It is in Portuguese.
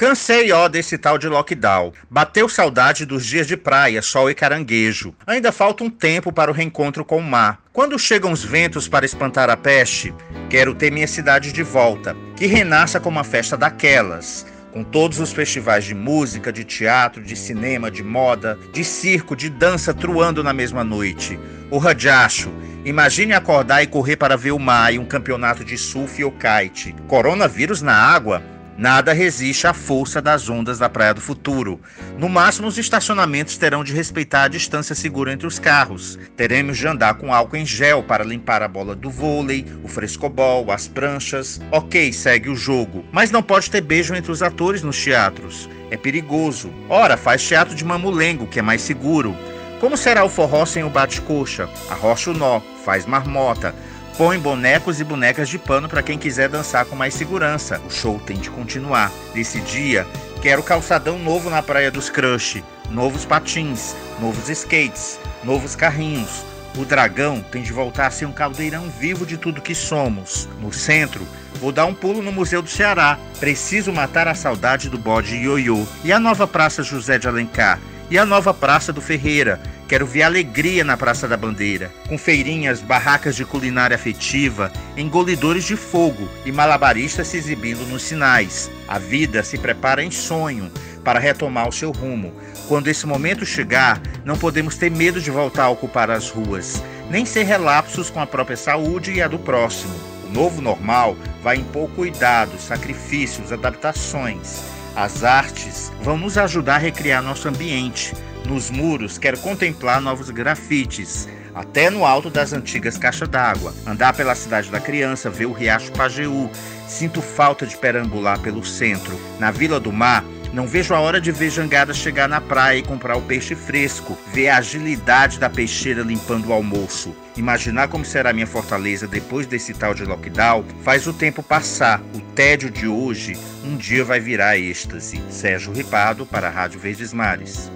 Cansei, ó, desse tal de lockdown. Bateu saudade dos dias de praia, sol e caranguejo. Ainda falta um tempo para o reencontro com o mar. Quando chegam os ventos para espantar a peste, quero ter minha cidade de volta, que renasça como uma festa daquelas com todos os festivais de música, de teatro, de cinema, de moda, de circo, de dança truando na mesma noite. O Radiacho. Imagine acordar e correr para ver o mar e um campeonato de surf ou kite. Coronavírus na água? Nada resiste à força das ondas da Praia do Futuro. No máximo, os estacionamentos terão de respeitar a distância segura entre os carros. Teremos de andar com álcool em gel para limpar a bola do vôlei, o frescobol, as pranchas. Ok, segue o jogo. Mas não pode ter beijo entre os atores nos teatros. É perigoso. Ora, faz teatro de mamulengo, que é mais seguro. Como será o forró sem o bate-coxa? Arrocha o nó, faz marmota Põe bonecos e bonecas de pano para quem quiser dançar com mais segurança. O show tem de continuar. Nesse dia, quero calçadão novo na Praia dos Crush, novos patins, novos skates, novos carrinhos. O dragão tem de voltar a ser um caldeirão vivo de tudo que somos. No centro, vou dar um pulo no Museu do Ceará. Preciso matar a saudade do bode ioiô. E a nova Praça José de Alencar? E a nova Praça do Ferreira? Quero ver alegria na Praça da Bandeira, com feirinhas, barracas de culinária afetiva, engolidores de fogo e malabaristas se exibindo nos sinais. A vida se prepara em sonho para retomar o seu rumo. Quando esse momento chegar, não podemos ter medo de voltar a ocupar as ruas, nem ser relapsos com a própria saúde e a do próximo. O novo normal vai impor cuidados, sacrifícios, adaptações. As artes vão nos ajudar a recriar nosso ambiente nos muros, quero contemplar novos grafites, até no alto das antigas caixas d'água. Andar pela cidade da criança, ver o riacho Pajeú. Sinto falta de perambular pelo centro. Na Vila do Mar, não vejo a hora de ver jangada chegar na praia e comprar o peixe fresco, ver a agilidade da peixeira limpando o almoço. Imaginar como será minha fortaleza depois desse tal de lockdown faz o tempo passar. O tédio de hoje um dia vai virar êxtase. Sérgio Ripado para a Rádio Verdes Mares.